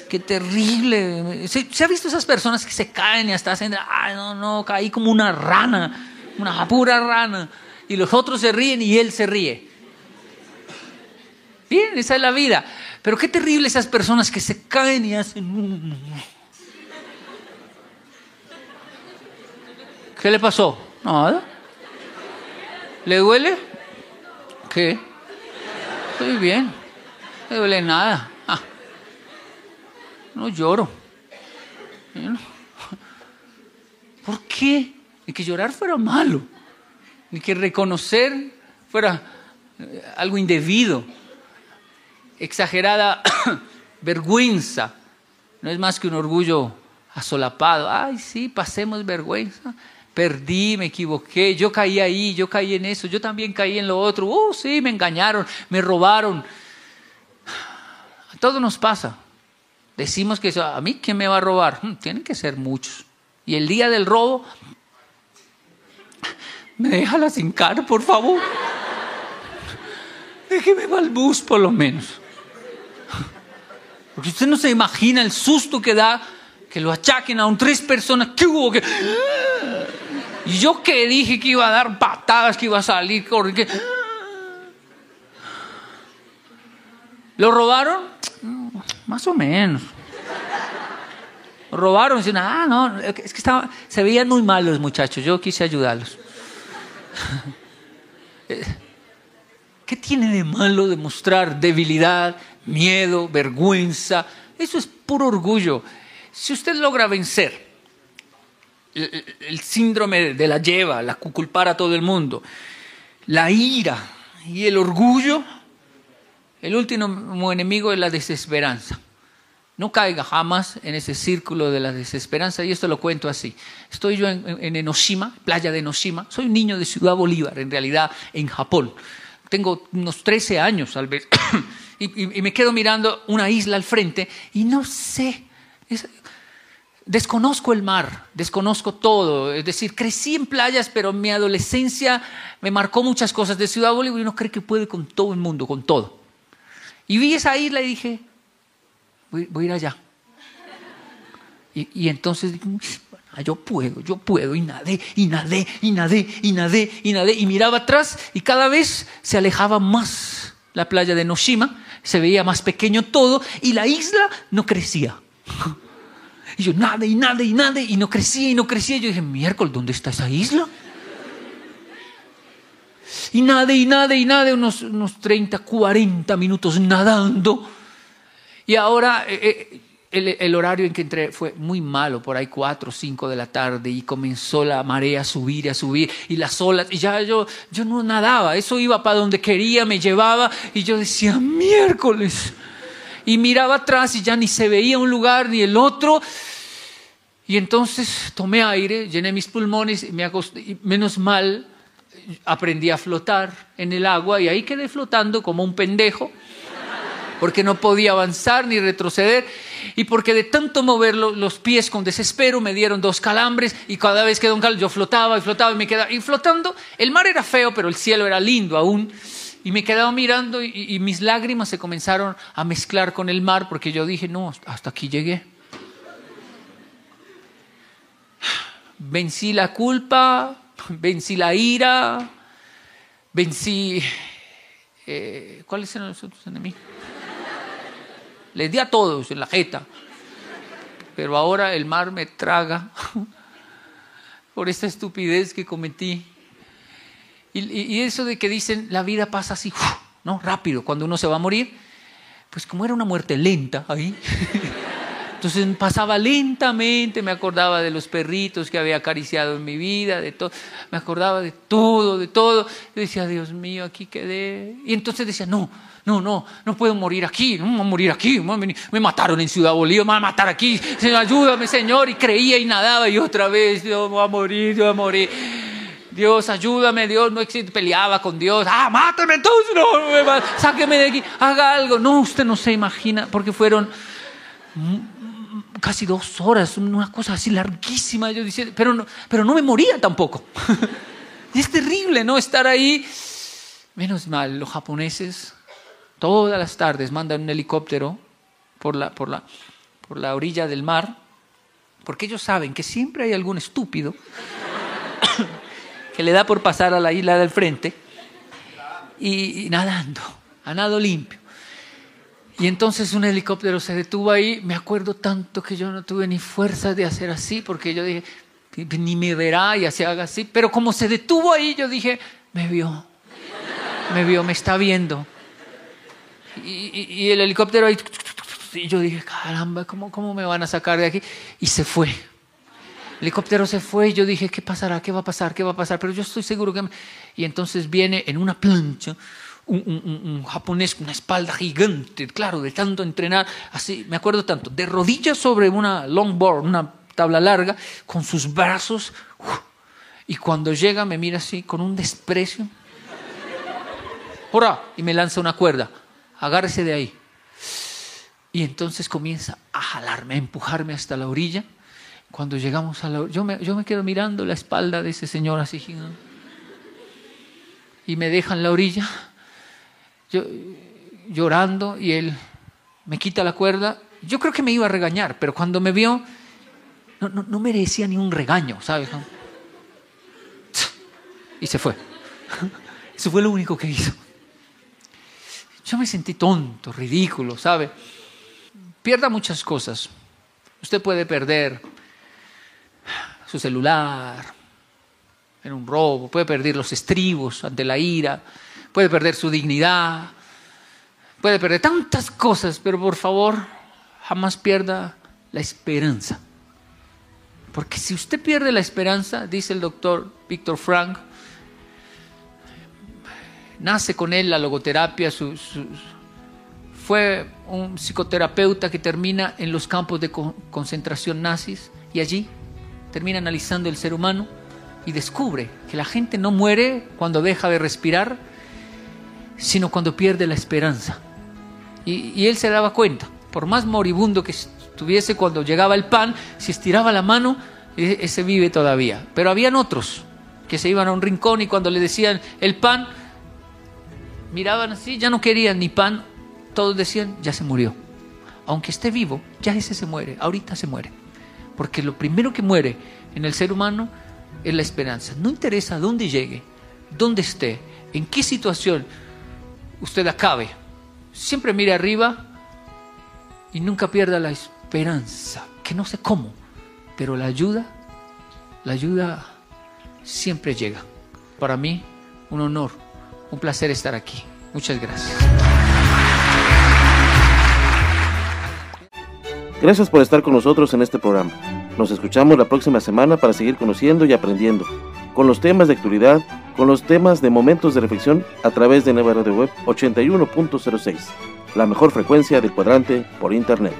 qué terrible. ¿Se, ha visto esas personas que se caen y hasta hacen, ay, no, no, caí como una rana, una pura rana. Y los otros se ríen y él se ríe. Bien, esa es la vida. Pero qué terrible esas personas que se caen y hacen... ¿Qué le pasó? Nada. ¿Le duele? ¿Qué? Estoy bien. No duele nada. Ah. No lloro. ¿Por qué? Ni que llorar fuera malo. Ni que reconocer fuera eh, algo indebido. Exagerada vergüenza. No es más que un orgullo asolapado. Ay, sí, pasemos vergüenza perdí, me equivoqué, yo caí ahí, yo caí en eso, yo también caí en lo otro, oh sí, me engañaron, me robaron. A todos nos pasa. Decimos que a mí, ¿quién me va a robar? Hmm, tienen que ser muchos. Y el día del robo, me deja la sin cara, por favor. Déjeme va bus, por lo menos. Porque usted no se imagina el susto que da que lo achaquen a un tres personas. ¿Qué hubo? que y yo que dije que iba a dar patadas, que iba a salir, que... ¿Lo robaron? Más o menos. Robaron, dicen, ah, no, es que se veían muy mal los muchachos, yo quise ayudarlos. ¿Qué tiene de malo demostrar debilidad, miedo, vergüenza? Eso es puro orgullo. Si usted logra vencer el, síndrome de la lleva, la culpar a todo el mundo, la ira y el orgullo, el último enemigo es la desesperanza. No caiga jamás en ese círculo de la desesperanza, y esto lo cuento así. Estoy yo en, Enoshima, playa de Enoshima, soy un niño de Ciudad Bolívar, en realidad en Japón. Tengo unos 13 años, tal vez, y, y, me quedo mirando una isla al frente y no sé, Desconozco el mar, desconozco todo. Es decir, crecí en playas, pero mi adolescencia me marcó muchas cosas de Ciudad Bolívar y uno cree que puede con todo el mundo, con todo. Y vi esa isla y dije, voy, a ir allá. Y, entonces dije, yo puedo, yo puedo. Y nadé, y nadé, y nadé, y nadé, y nadé. Y miraba atrás y cada vez se alejaba más la playa de Noshima, se veía más pequeño todo y la isla no crecía. Y yo, nada, y nada, y nada, y no crecía, y no crecía. Yo dije, miércoles, ¿dónde está esa isla? Y nada, y nada, y nada, unos, unos 30, 40 minutos nadando. Y ahora eh, eh, el, horario en que entré fue muy malo, por ahí 4 o 5 de la tarde, y comenzó la marea a subir y a subir, y las olas, y ya yo, yo no nadaba, eso iba para donde quería, me llevaba, y yo decía, miércoles y miraba atrás y ya ni se veía un lugar ni el otro. Y entonces tomé aire, llené mis pulmones y, me acosté, menos mal aprendí a flotar en el agua y ahí quedé flotando como un pendejo porque no podía avanzar ni retroceder y porque de tanto mover los pies con desespero me dieron dos calambres y cada vez que un calambres yo flotaba y flotaba y me quedaba y flotando el mar era feo pero el cielo era lindo aún y me quedaba mirando y, mis lágrimas se comenzaron a mezclar con el mar porque yo dije, no, hasta aquí llegué. Vencí la culpa, vencí la ira, vencí... Eh, ¿Cuáles eran los otros enemigos? Les di a todos en la jeta. Pero ahora el mar me traga por esta estupidez que cometí. Y, eso de que dicen la vida pasa así, ¿no? Rápido, cuando uno se va a morir, pues como era una muerte lenta ahí, Entonces pasaba lentamente, me acordaba de los perritos que había acariciado en mi vida, de todo, me acordaba de todo, de todo. Yo decía, Dios mío, aquí quedé. Y entonces decía, no, no, no, no puedo morir aquí, no voy a morir aquí, me mataron en Ciudad Bolívar, me van a matar aquí, ayúdame, Señor. Y creía y nadaba y otra vez, Dios, voy a morir, yo voy a morir. Dios, ayúdame, Dios, no existe, peleaba con Dios, ah, mátame entonces, no, sáqueme de aquí, haga algo. No, usted no se imagina, porque fueron casi dos horas, una cosa así larguísima, yo decía, pero no, pero no me moría tampoco. y es terrible, ¿no? Estar ahí. Menos mal, los japoneses todas las tardes mandan un helicóptero por la, por la, por la orilla del mar, porque ellos saben que siempre hay algún estúpido que le da por pasar a la isla del frente y, nadando, a nado limpio. Y entonces un helicóptero se detuvo ahí. Me acuerdo tanto que yo no tuve ni fuerza de hacer así, porque yo dije, ni me verá y así haga así. Pero como se detuvo ahí, yo dije, me vio, me vio, me está viendo. Y, el helicóptero ahí, y yo dije, caramba, ¿cómo, ¿cómo me van a sacar de aquí? Y se fue. El helicóptero se fue y yo dije, ¿qué pasará? ¿Qué va a pasar? ¿Qué va a pasar? Pero yo estoy seguro que... Y entonces viene en una plancha un, japonés con una espalda gigante, claro, de tanto entrenar, así, me acuerdo tanto, de rodillas sobre una longboard, una tabla larga, con sus brazos, y cuando llega me mira así, con un desprecio, ¡hurra! Y me lanza una cuerda, agárrese de ahí. Y entonces comienza a jalarme, a empujarme hasta la orilla, cuando llegamos a la yo me, yo me quedo mirando la espalda de ese señor así y me dejan la orilla, yo, llorando y él me quita la cuerda. Yo creo que me iba a regañar, pero cuando me vio, no, no, no merecía ni un regaño, ¿sabes? Y se fue. Eso fue lo único que hizo. Yo me sentí tonto, ridículo, ¿sabe? Pierda muchas cosas. Usted puede perder su celular en un robo, puede perder los estribos ante la ira, puede perder su dignidad, puede perder tantas cosas, pero por favor, jamás pierda la esperanza. Porque si usted pierde la esperanza, dice el doctor Víctor Frank, nace con él la logoterapia, fue un psicoterapeuta que termina en los campos de concentración nazis y allí termina analizando el ser humano y descubre que la gente no muere cuando deja de respirar, sino cuando pierde la esperanza. Y, él se daba cuenta, por más moribundo que estuviese cuando llegaba el pan, si estiraba la mano, e, ese vive todavía. Pero habían otros que se iban a un rincón y cuando le decían el pan, miraban así, ya no querían ni pan, todos decían, ya se murió. Aunque esté vivo, ya ese se muere, ahorita se muere. Porque lo primero que muere en el ser humano es la esperanza. No interesa dónde llegue, dónde esté, en qué situación usted acabe. Siempre mire arriba y nunca pierda la esperanza, que no sé cómo, pero la ayuda, la ayuda siempre llega. Para mí, un honor, un placer estar aquí. Muchas gracias. Gracias por estar con nosotros en este programa. Nos escuchamos la próxima semana para seguir conociendo y aprendiendo con los temas de actualidad, con los temas de momentos de reflexión a través de Nueva Radio Web 81.06, la mejor frecuencia del cuadrante por Internet.